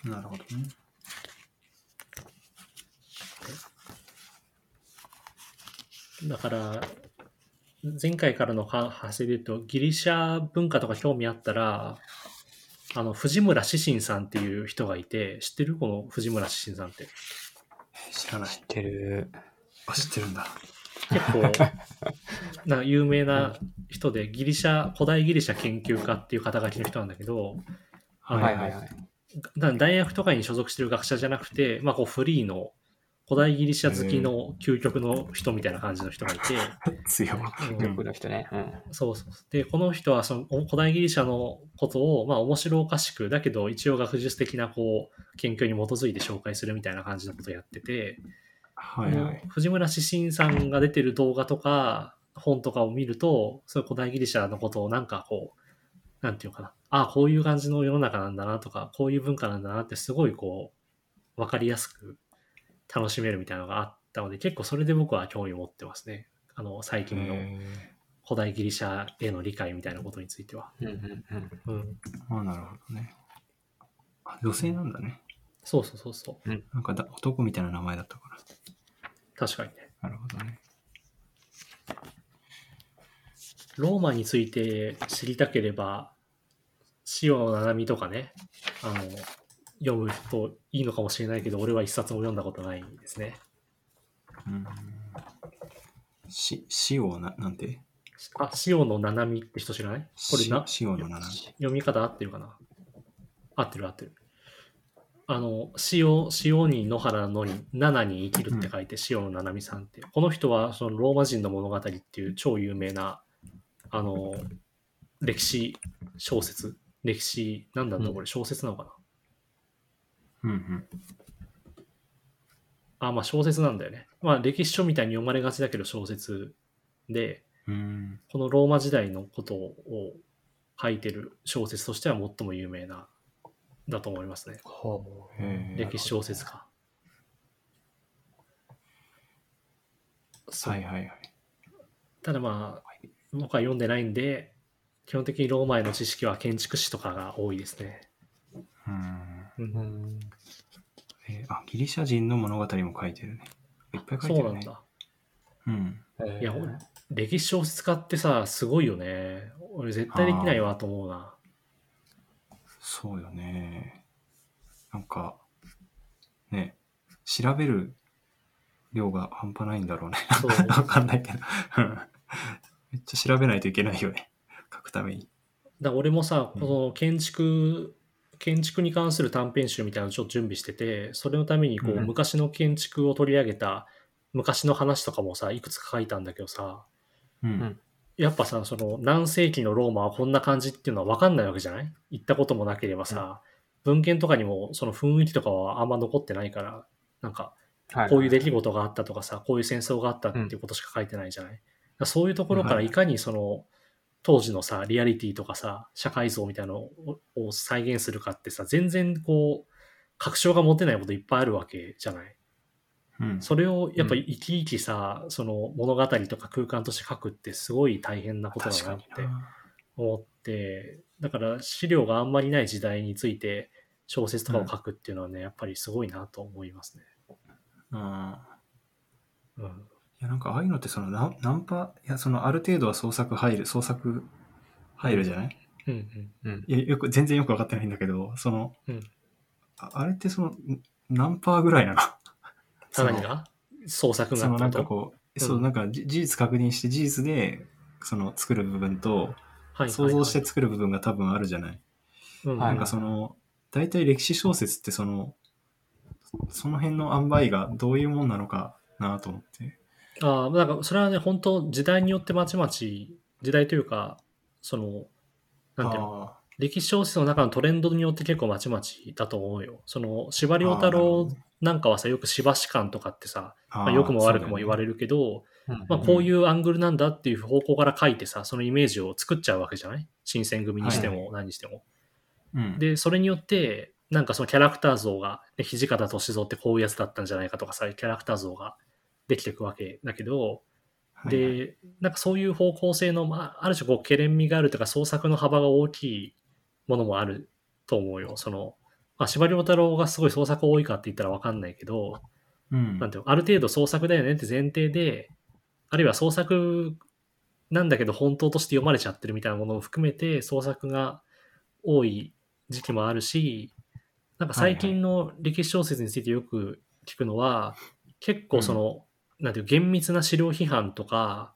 なるほどね。だから、前回からのは派生で言うと、ギリシャ文化とか興味あったら、あの、藤村志信さんっていう人がいて、知ってる？この藤村志信さんって。知らない知。ってる。あ、知ってるんだ。結構、な有名な人で、ギリシャ、古代ギリシャ研究家っていう肩書きの人なんだけど、はいはいはい。だ大学とかに所属してる学者じゃなくて、まあ、こうフリーの古代ギリシャ好きの究極の人みたいな感じの人がいて、強い。人ね。うん。そうそう。で、この人はそのお古代ギリシャのことを、まあ面白おかしく、だけど一応学術的なこう、研究に基づいて紹介するみたいな感じのことをやってて、はいはい。藤村志信さんが出てる動画とか、本とかを見ると、そういう古代ギリシャのことをなんかこう、なんていうのかな。ああ、こういう感じの世の中なんだなとか、こういう文化なんだなってすごいこう、わかりやすく楽しめるみたいなのがあっったので、結構それで僕は興味を持ってますね。あの、最近のへ古代ギリシャへの理解みたいなことについては。うんうんうん。うん。ーあなるほどね。あ女性なんだね。そうそうそうそう。なんかだ男みたいな名前だったから。確かにね。なるほどね。ローマについて知りたければ、塩の七海とかね、あの、読むといいのかもしれないけど、俺は一冊も読んだことないですね。うん。し、塩な、なんて？あ、塩の七海って人知らない？これな、し塩の七読み方合ってるかな？合ってる合ってる。あの、塩、塩に野原のに、七に生きるって書いて、塩の七海さんって。この人は、そのローマ人の物語っていう超有名な、あの、歴史小説。歴史、なんだろう、うんこれ小説なのかな、うんうん。あ、まあ小説なんだよね。まあ歴史書みたいに読まれがちだけど小説で、うん。このローマ時代のことを書いてる小説としては最も有名な、だと思いますね。歴史小説家。はいはいはい。ただまあ、僕は読んでないんで、基本的にローマへの知識は建築史とかが多いですね。うん。う。うん。えーあ、ギリシャ人の物語も書いてるね。いっぱい書いてるね。そうなんだ。うん。えーいや、俺歴史小説家ってさ、すごいよね。俺絶対できないわと思うな。そうよね。なんか、ね、調べる量が半端ないんだろうね。わかんないけど。う んめっちゃ調べないといけないよね。書くために。だ俺もさ、うんこの建築、建築に関する短編集みたいなのをちょっと準備してて、それのためにこう、うん。昔の建築を取り上げた昔の話とかもさ、いくつか書いたんだけどさ、うん。うん。やっぱさ、その何世紀のローマはこんな感じっていうのは分かんないわけじゃない？行ったこともなければさ、文献とかにもその雰囲気とかはあんま残ってないから、なんかはい。こういう出来事があったとかさ、こういう戦争があったっていうことしか書いてないじゃない、だからそういうところからいかにその、当時のさ、リアリティとかさ、社会像みたいなのをを再現するかってさ、全然こう、確証が持てないこといっぱいあるわけじゃない？うん。それをやっぱり生き生きさ、その物語とか空間として書くってすごい大変なことだなってな。思って、だから資料があんまりない時代について小説とかを書くっていうのはね、やっぱりすごいなと思いますね。うん。うん。いや、なんかああいうのってそのナンナンパ、いや、そのある程度は創作入る、創作入るじゃない？うんうん。うん。いや、よく、全然よくわかってないんだけど、その、うんああれってその、ん何パーぐらいなの？その何が？創作がそのなんかこう、そうう、んなんかじ事実確認して事実で、その作る部分と、はい想像して作る部分が多分あるじゃない？うんはいなんかその、大体歴史小説ってその、その辺の塩梅がどういうもんなのかなと思って。ああ、なんかそれはね、本当時代によってまちまち、時代というか、その、なんていうの、あ歴史小説の中のトレンドによって結構まちまちだと思うよ。その、司馬遼太郎なんかはさ、よく司馬史観とかってさ、ーまあ、良くも悪くも言わる。れるけど、うんまあ、こういうアングルなんだっていう方向から書いてさ、そのイメージを作っちゃうわけじゃない？新選組にしても何にしても。うん、で、それによって、なんかそのキャラクター像が、ね、土方歳三ってこういうやつだったんじゃないかとかさ、キャラクター像ができていくわけだけど、はいはい、で、なんかそういう方向性の、まあ、ある種こう、懸念味があるとか、創作の幅が大きいものもあると思うよ。その、まあ、司馬遼太郎がすごい創作多いかって言ったらわかんないけど、うん、なんていうのある程度創作だよねって前提で、あるいは創作なんだけど本当として読まれちゃってるみたいなものを含めて創作が多い時期もあるし、なんか最近の歴史小説についてよく聞くのは、結構その、なんていう厳密な資料批判とか、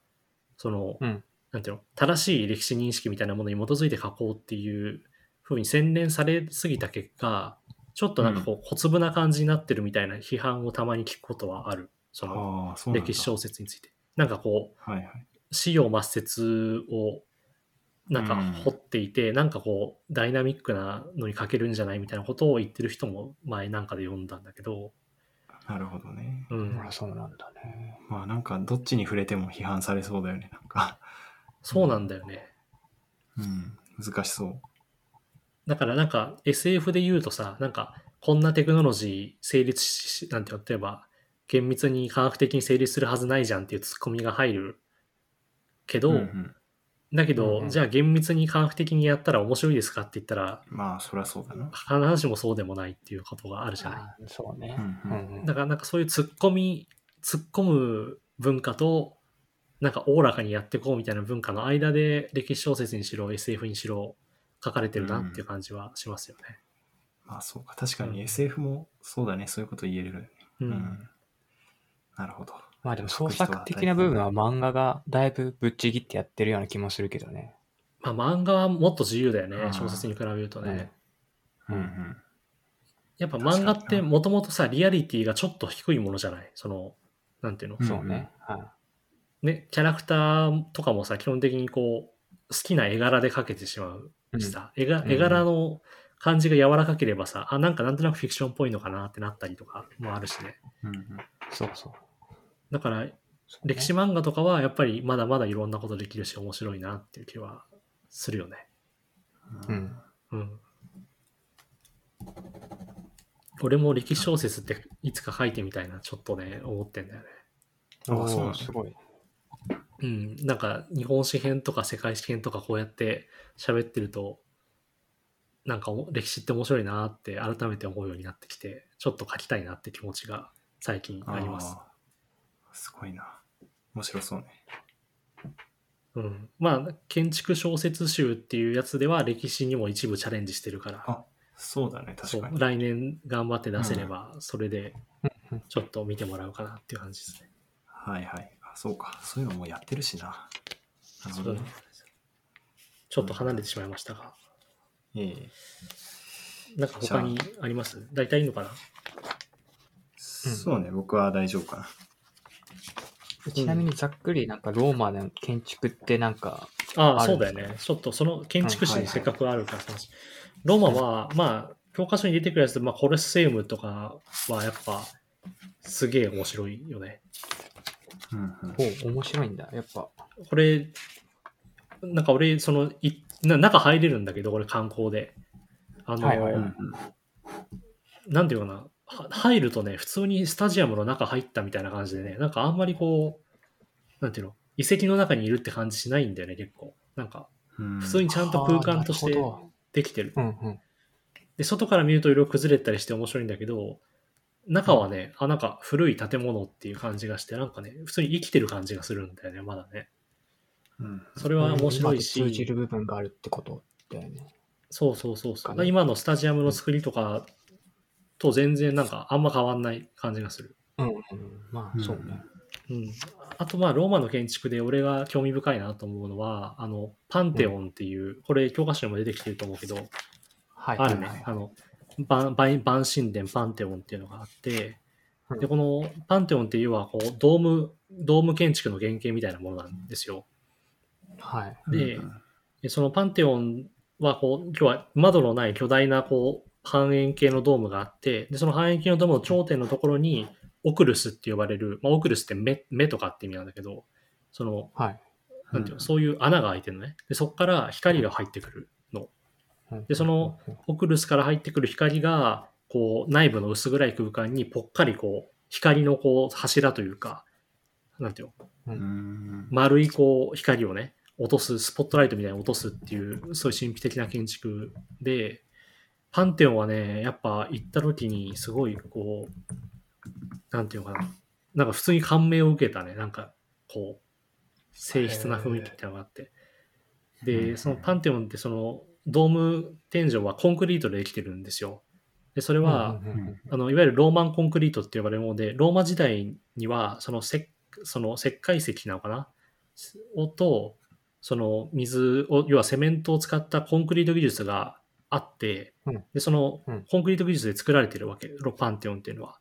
その、うんなんていうの、正しい歴史認識みたいなものに基づいて書こうっていうふうに洗練されすぎた結果、ちょっとなんかこう小粒な感じになってるみたいな批判をたまに聞くことはある。その歴史小説について。なんかこう、はいはい。資料抹殺をなんかうん掘っていて、なんかこうダイナミックなのに書けるんじゃないみたいなことを言ってる人も前なんかで読んだんだけど、なるほどね。うん、あそうなんだね。まあなんかどっちに触れても批判されそうだよね。なんか、そうなんだよね。うん、難しそう。だからなんか SF で言うとさ、なんかこんなテクノロジー成立し、なんて例えば厳密に科学的に成立するはずないじゃんっていうツッコミが入るけど、うんうんだけど、うんうんじゃあ厳密に科学的にやったら面白いですかって言ったら、まあ、そりゃそうだな。必ずしもそうでもないっていうことがあるじゃない。そうね。うんうんうんだからなんかそういう突っ込み、突っ込む文化と、なんかおおらかにやっていこうみたいな文化の間で歴史小説にしろ SF にしろ書かれてるなっていう感じはしますよね。まあ、そうか。確かにうん SF もそうだね。そういうこと言えるよね。う。うんん。なるほど。まあでも創作的な部分は漫画がだいぶぶっちぎってやってるような気もするけどね。まあ漫画はもっと自由だよねう。ん小説に比べるとね。うんうん。やっぱ漫画ってもともとさ、リアリティがちょっと低いものじゃない？その、なんていうの、うんそうね。はい。ね、キャラクターとかもさ、基本的にこう、好きな絵柄で描けてしまうしさ、絵柄の感じが柔らかければさ、あ、なんかなんとなくフィクションっぽいのかなってなったりとかもあるしね。うんうんそうそう。だから、歴史漫画とかはやっぱりまだまだいろんなことできるし面白いなっていう気はするよね。うん。うん。俺も歴史小説っていつか書いてみたいな、ちょっとね、思ってんだよね。あそうなのおーすごい。うん、なんか日本史編とか世界史編とかこうやって喋ってると、なんかお歴史って面白いなって改めて思うようになってきて、ちょっと書きたいなって気持ちが最近あります。すごいな。面白そうね。うん。まあ、建築小説集っていうやつでは歴史にも一部チャレンジしてるから、あそうだね。確かに。来年頑張って出せれば、それでうんうんちょっと見てもらうかなっていう感じですね。はいはい。あそうか。そういうのもやってるしな。なるほどね。ちょっと離れてしまいましたが、ええなんか他にあります？大体いいのかな？そうね。僕は大丈夫かな。ちなみにざっくりなんかローマの建築ってなんか、ああ、あそうだよね。ちょっとその建築士はいはいはいにせっかくあるから話。ローマは、まあ、教科書に出てくるやつで、まあ、コレッセウムとかはやっぱ、すげえ面白いよね。うんうんお面白いんだ。やっぱ。これ、なんか俺、その、いな中入れるんだけど、これ観光で。あの、はいはいなんていうかな、は入るとね、普通にスタジアムの中入ったみたいな感じでね、なんかあんまりこう、なんていうの、遺跡の中にいるって感じしないんだよね、結構。なんか、うん普通にちゃんと空間としてできてる。どうんうん。で、外から見ると色々崩れたりして面白いんだけど、中はね、あ、なんか古い建物っていう感じがして、なんかね、普通に生きてる感じがするんだよね、まだね。うんそれは面白い今と通じし、る部分があるってことだよね。そうそうそうそう。今のスタジアムの作りとかと全然なんかあんま変わんない感じがする。うんうん。まあ、そうね。うん。あとまあ、ローマの建築で俺が興味深いなと思うのは、あの、パンテオンっていう、これ教科書にも出てきてると思うけど、はい。あるね。はいあの、万神殿パンテオンっていうのがあって、うんで、このパンテオンっていうのは、こう、ドーム、ドーム建築の原型みたいなものなんですよ。はい。でうんでそのパンテオンは、こう、今日は窓のない巨大な、こう、半円形のドームがあって、で、その半円形のドームの頂点のところに、オクルスって呼ばれる、まあ、オクルスって目目とかって意味なんだけど、その、はい。なんていうの、そういう穴が開いてるのね。で、そこから光が入ってくるの。うんでその、オクルスから入ってくる光が、こう、内部の薄暗い空間にぽっかりこう、光のこう、柱というか、なんていうの、うん丸いこう、光をね、落とす、スポットライトみたいに落とすっていう、そういう神秘的な建築で、パンテオンはね、やっぱ行った時にすごいこう、なんていうのかな、なんか普通に感銘を受けたね、なんかこう、静筆な雰囲気みたいなのがあって。で、そのパンテオンってその、ドーム天井はコンクリートでできてるんですよ。で、それは、あのいわゆるローマンコンクリートって呼ばれるもので、ローマ時代にはその石その石灰石なのかな？をと、その水を、要はセメントを使ったコンクリート技術があって、うんでそのうんコンクリート技術で作られてるわけ、ロパンテオンっていうのは。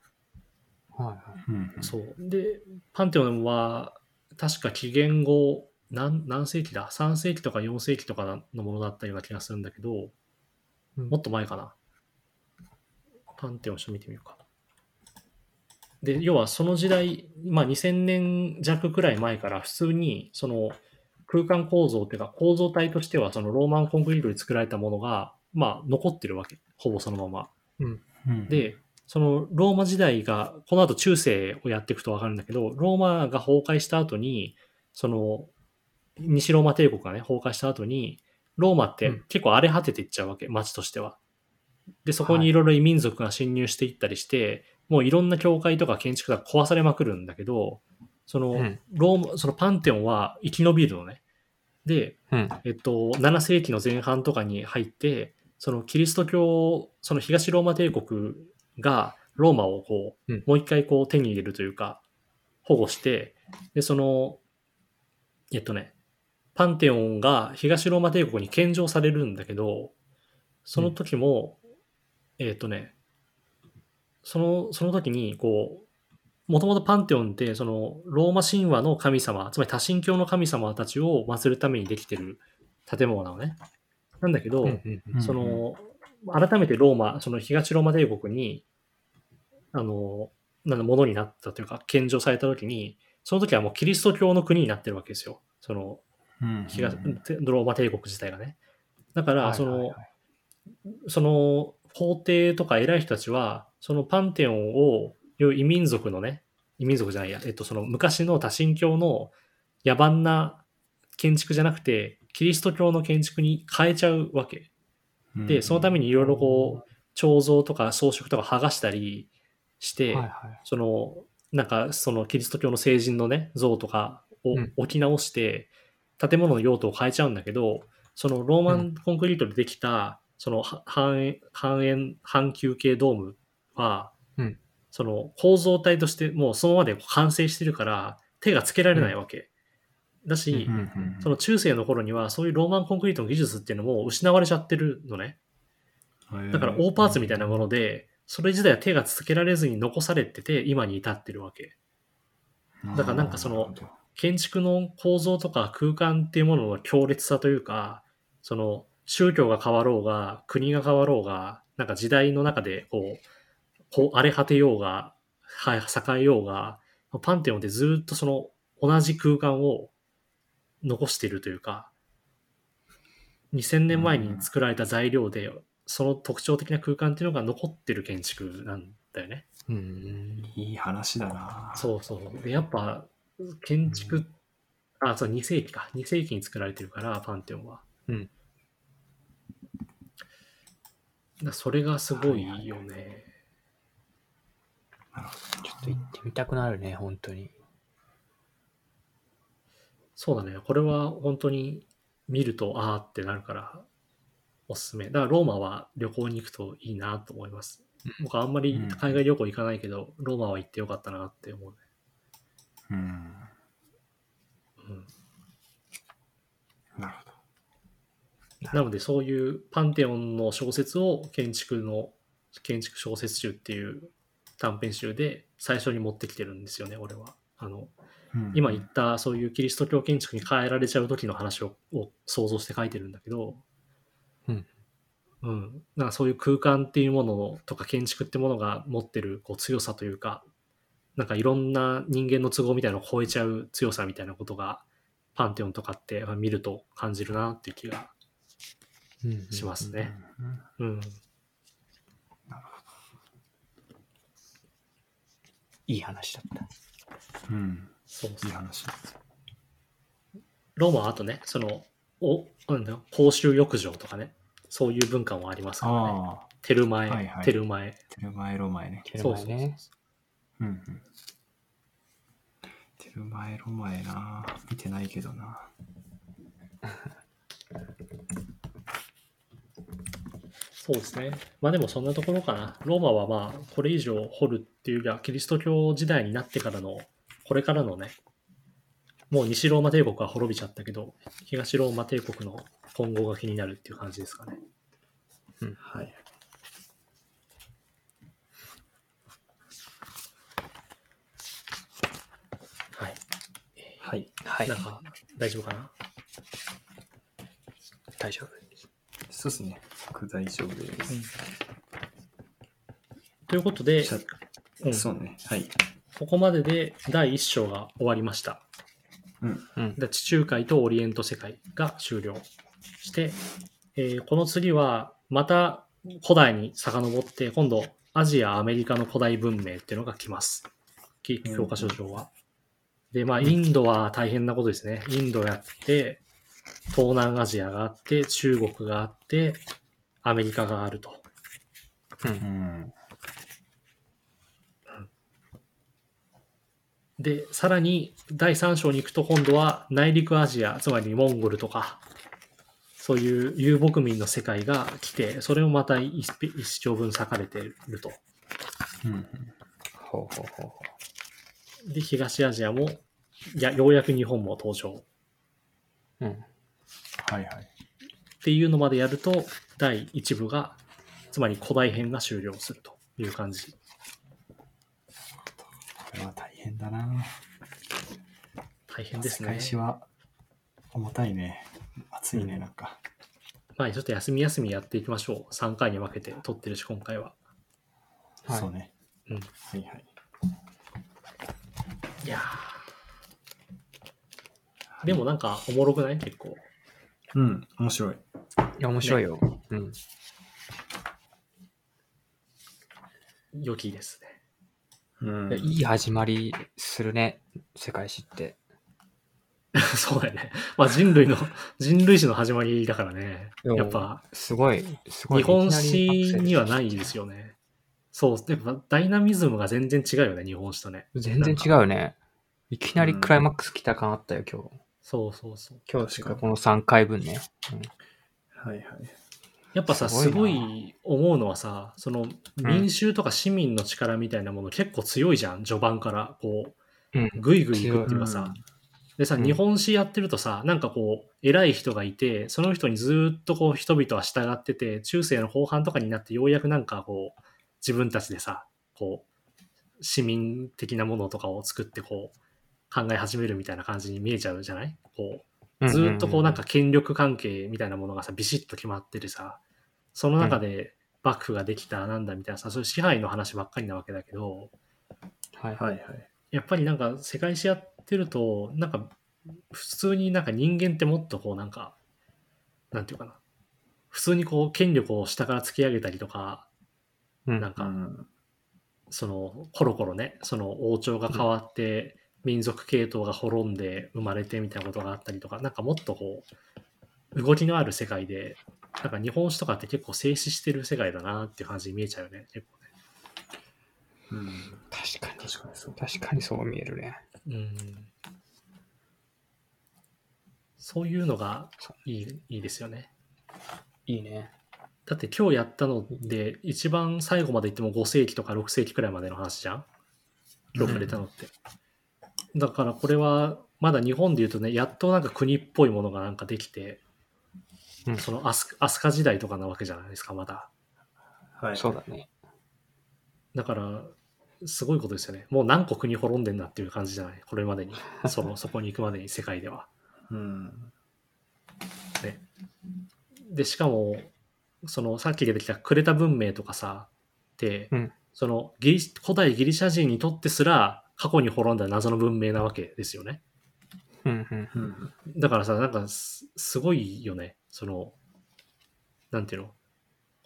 はいはい。うんそう。で、パンテオンは、確か紀元後、何何世紀だ ?3 世紀とか4世紀とかのものだったような気がするんだけど、うんもっと前かな。パンテオンちょっと見てみようか。で、要はその時代、まあ2000年弱くらい前から普通にその空間構造っていうか構造体としてはそのローマンコンクリートで作られたものが、まあ残ってるわけ。ほぼそのまま。うんで、そのローマ時代が、この後中世をやっていくとわかるんだけど、ローマが崩壊した後に、その、西ローマ帝国がね、崩壊した後に、ローマってうん結構荒れ果てていっちゃうわけ、町としては。で、そこにいろいろ異民族が侵入していったりして、もういろんな教会とか建築が壊されまくるんだけど、その、うんローマ、そのパンテオンは生き延びるのね。で、うん。えっと、7世紀の前半とかに入って、そのキリスト教、その東ローマ帝国がローマをこう、うんもう一回こう手に入れるというか、保護して、で、その、えっとね、パンテオンが東ローマ帝国に献上されるんだけど、その時も、えっとね、その、その時に、こう、もともとパンテオンって、その、ローマ神話の神様、つまり多神教の神様たちを祀るためにできてる建物なのね。なんだけど、その、改めてローマ、その東ローマ帝国に、あの、なんだ、ものになったというか、献上された時に、その時はもうキリスト教の国になってるわけですよ。その、うん東、ローマ帝国自体がね。だから、そのその皇帝とか偉い人たちは、そのパンテオンを、いう異民族のね、異民族じゃないや、えっと、その昔の多神教の野蛮な建築じゃなくて、キリスト教の建築に変えちゃうわけ。で、そのためにいろいろこう、彫像とか装飾とか剥がしたりして、はいはい。その、なんか、そのキリスト教の聖人のね、像とかをうん置き直して、建物の用途を変えちゃうんだけど、そのローマンコンクリートでできた、そのは半円、半円、半球形ドームは、うんその構造体としてもうそのままで完成してるから、手がつけられないわけ。だし、うんうんその中世の頃にはそういうローマンコンクリートの技術っていうのも失われちゃってるのね。だから大パーツみたいなもので、それ自体は手がつけられずに残されてて、今に至ってるわけ。だからなんかその建築の構造とか空間っていうものの強烈さというか、その宗教が変わろうが、国が変わろうが、なんか時代の中でこう、こう荒れ果てようが、は栄えようが、パンテオンってずっとその同じ空間を残しているというか、2000年前に作られた材料で、その特徴的な空間っていうのが残ってる建築なんだよね。うん。いい話だなそうそう。で、やっぱ、建築、あ、そう、2世紀か。2世紀に作られてるから、パンテオンは。うん。だそれがすごいよね。なるほちょっと行ってみたくなるね、本当に。そうだね。これは本当に見ると、あーってなるから、おすすめ。だからローマは旅行に行くといいなと思います。僕はあんまり海外旅行行かないけど、ローマは行ってよかったなって思うね。ど。うん。うん。なるほど。なので、そういうパンテオンの小説を建築の、建築小説集っていう短編集で最初に持ってきてるんですよね、俺は。あの、うん今言ったそういうキリスト教建築に変えられちゃう時の話をを想像して書いてるんだけど、うん。うん。なんかそういう空間っていうものとか建築ってものが持ってるこう強さというか、なんかいろんな人間の都合みたいなのを超えちゃう強さみたいなことが、パンテオンとかってまあ見ると感じるなっていう気がうんしますうんね。うん。いい話だった。うん。そうそういい話。ローマはあとね、その、お、なんだよ、公衆浴場とかね、そういう文化もありますからね。テルマエ、はいはいテルマエ。テルマエロマエね。テルそうそうそうマエね。うんうん。テルマエロマエな見てないけどな。そうですね。まあでもそんなところかな。ローマはまあ、これ以上掘るっていうよりは、キリスト教時代になってからの、これからのね、もう西ローマ帝国は滅びちゃったけど、東ローマ帝国の今後が気になるっていう感じですかね。はい。はい。はい。はいなん。か、大丈夫かな？大丈夫。そうですね。僕大丈夫です。ということで、うんそうね。はい。ここまでで第1章が終わりました。うん。うん。で地中海とオリエント世界が終了して、えーこの次はまた古代に遡って今度アジア、アメリカの古代文明っていうのが来ます。教科書上は。で、まあ、インドは大変なことですね。インドやって、東南アジアがあって、中国があって、アメリカがあると。うんうん。で、さらに第3章に行くと今度は内陸アジア、つまりモンゴルとか、そういう遊牧民の世界が来て、それをまた一一章分裂かれていると。うん。ほうほうほうほで、東アジアも、いや、ようやく日本も登場う。うん。はいはい。っていうのまでやると、第1部が、つまり古代編が終了するという感じ。これは大変だな。大変ですね世界。史は重たいね。熱いね、なんか。まあ、ちょっと休み休みやっていきましょう。3回に分けて撮ってるし、今回は。はいそうね。うん。はいはい。いやーでもなんかおもろくない？結構。うん、面白い。いや、面白いよ。うん。良きですね。うんいやいい始まりするね、世界史って。そうだよね。まあ人類の、人類史の始まりだからね。やっぱ、すごい、すごい。日本史にはないですよね。そう、やっぱダイナミズムが全然違うよね、日本史とね。全然違うよね。いきなりクライマックス来た感あったよ、今日。そうそうそう。今日しかこの3回分ね。はいはい。やっぱさ、すごいい思うのはさ、その民衆とか市民の力みたいなもの結構強いじゃん、序盤から。こう。ぐいぐい行くっていうかさ。うん。でさ、うん。日本史やってるとさ、なんかこう、偉い人がいて、その人にずーっとこう、人々は従ってて、中世の後半とかになってようやくなんかこう、自分たちでさ、こう、市民的なものとかを作ってこう、考え始めるみたいな感じに見えちゃうじゃない？こう、ずーっとこうなんか権力関係みたいなものがさ、ビシッと決まってるさ、その中で幕府ができたなんだみたいなさ、そういう支配の話ばっかりなわけだけど、はい。はいはい。やっぱりなんか世界史やってると、なんか普通になんか人間ってもっとこうなんか、なんていうかな。普通にこう権力を下から突き上げたりとか、うんなんかうん。そのコロコロね、その王朝が変わって、民族系統が滅んで生まれてみたいなことがあったりとか、なんかもっとこう、動きのある世界で、なんか日本史とかって結構静止してる世界だなっていう感じに見えちゃうよね、結構ね。うん。確かに。確かにそう。確かにそう見えるね。うん。そういうのがいいいいですよね。いいね。だって今日やったので、一番最後まで行っても5世紀とか6世紀くらいまでの話じゃん今日くれたのって。だからこれは、まだ日本で言うとね、やっとなんか国っぽいものがなんかできて、うんその飛鳥飛鳥時代とかなわけじゃないですか、まだ。はい。そうだね。だから、すごいことですよね。もう何個国滅んでんだっていう感じじゃない？これまでに。その、そこに行くまでに世界では。うん。ね。で、しかも、そのさっき出てきたクレタ文明とかさ、で、うんそのギリ古代ギリシャ人にとってすら過去に滅んだ謎の文明なわけですよね。うんうんう。ん。だからさ、なんかすすごいよね。その、なんていうの？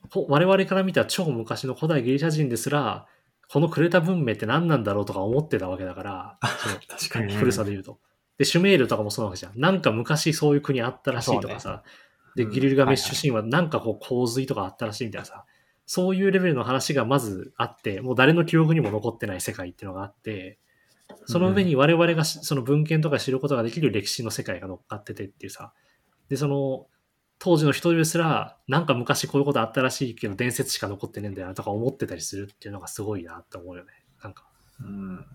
ほ我々から見た超昔の古代ギリシャ人ですら、このクレタ文明って何なんだろうとか思ってたわけだから、確かに。古さで言うと。で、シュメールとかもそうなわけじゃん。なんか昔そういう国あったらしいとかさ。で、うんギルガメッシュ神話なんかこう洪水とかあったらしいみたいなさ。そういうレベルの話がまずあって、もう誰の記憶にも残ってない世界っていうのがあって、その上に我々がしその文献とか知ることができる歴史の世界が乗っかっててっていうさ。で、その、当時の人ですら、なんか昔こういうことあったらしいけど伝説しか残ってねえんだよなとか思ってたりするっていうのがすごいなって思うよね。なんか。うん。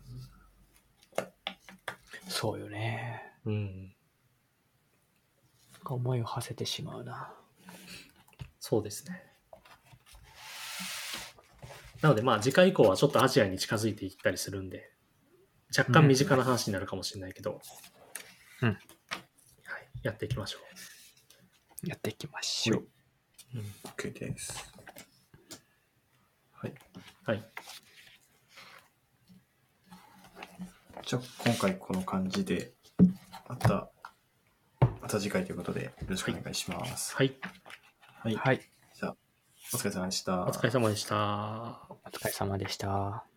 そうよね。うん。思いを馳せてしまうな。そうですね。なので、まあ、次回以降はちょっとアジアに近づいていったりするんで、若干身近な話になるかもしれないけど、うんはい、やっていきましょやっていきましょう。う。うん、OK です。はい。はい。じゃあ、今回この感じで、また、また次回ということで、よろしくお願いします。はい。はい。はい。じゃあ、お疲れ様でした。お疲れ様でした。お疲れ様でした。